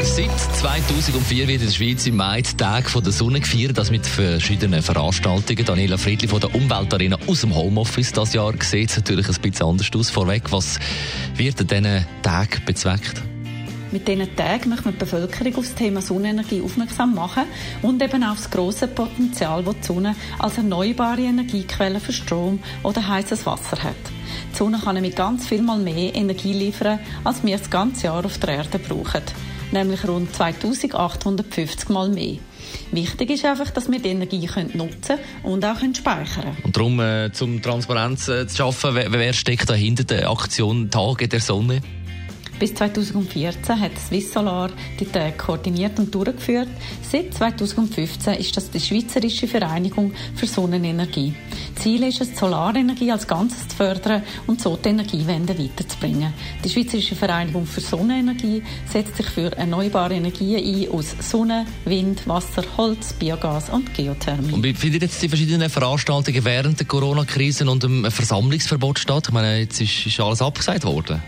Seit 2004 wird in der Schweiz im Mai Tag der Sonne gefeiert, das mit verschiedenen Veranstaltungen. Daniela Friedli von der Umweltarena aus dem Homeoffice das Jahr sieht natürlich ein bisschen anders aus. Vorweg, was wird an diesen Tag bezweckt? Mit diesen Tagen möchte man die Bevölkerung auf das Thema Sonnenenergie aufmerksam machen und eben auf das grosse Potenzial, das die Sonne als erneuerbare Energiequelle für Strom oder heißes Wasser hat. Die Sonne kann nämlich ganz viel mal mehr Energie liefern, als wir das ganze Jahr auf der Erde brauchen nämlich rund 2850 Mal mehr. Wichtig ist einfach, dass wir die Energie nutzen und auch speichern können. Und darum, äh, um Transparenz äh, zu schaffen, wer, wer steckt dahinter der Aktion Tage der Sonne? Bis 2014 hat Swiss Solar die Tage koordiniert und durchgeführt. Seit 2015 ist das die Schweizerische Vereinigung für Sonnenenergie. Ziel ist es, die Solarenergie als Ganzes zu fördern und so die Energiewende weiterzubringen. Die Schweizerische Vereinigung für Sonnenenergie setzt sich für erneuerbare Energien ein aus Sonne, Wind, Wasser, Holz, Biogas und Geothermie. Und wie finden jetzt die verschiedenen Veranstaltungen während der Corona-Krise und dem Versammlungsverbot statt? Ich meine, jetzt ist, ist alles abgesagt worden.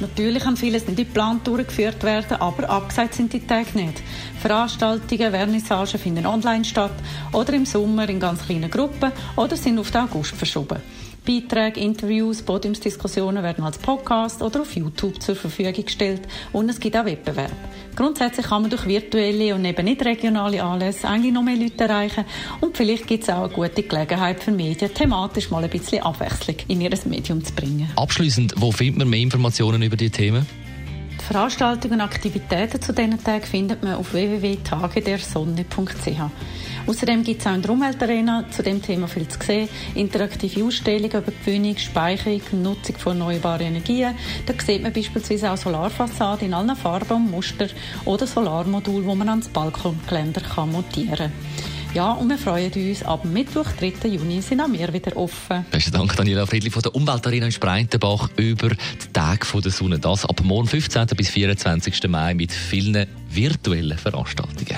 Natürlich kann vieles nicht geplant durchgeführt werden, aber abgesagt sind die Tage nicht. Veranstaltungen, Vernissagen finden online statt oder im Sommer in ganz kleinen Gruppen oder sind auf den August verschoben. Beiträge, Interviews, Podiumsdiskussionen werden als Podcast oder auf YouTube zur Verfügung gestellt und es gibt auch Wettbewerb. Grundsätzlich kann man durch virtuelle und eben nicht regionale Anlässe eigentlich noch mehr Leute erreichen und vielleicht gibt es auch eine gute Gelegenheit für Medien, thematisch mal ein bisschen Abwechslung in ihr Medium zu bringen. Abschließend, wo findet man mehr Informationen über die Themen? Veranstaltungen und Aktivitäten zu diesen Tagen findet man auf www.tagedersonne.ch. Außerdem gibt es auch in der Umweltarena zu dem Thema viel zu sehen. Interaktive Ausstellungen über Gewinnung, Speicherung, Nutzung von erneuerbaren Energien. Da sieht man beispielsweise auch Solarfassaden in allen Farben und Mustern oder Solarmodul, wo man ans Balkongeländer montieren kann. Ja, und wir freuen uns, ab Mittwoch, 3. Juni, sind auch wir wieder offen. Besten Dank, Daniela Friedli von der Umweltarena in Spreitenbach über die Tage der Sonne. Das ab morgen, 15. bis 24. Mai mit vielen virtuellen Veranstaltungen.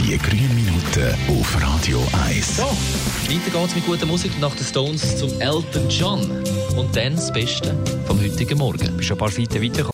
Die grünen Minuten auf Radio 1. So, weiter geht's mit guter Musik nach den Stones zum Elton John. Und dann das Beste vom heutigen Morgen. Bist schon ein paar Seiten weitergekommen.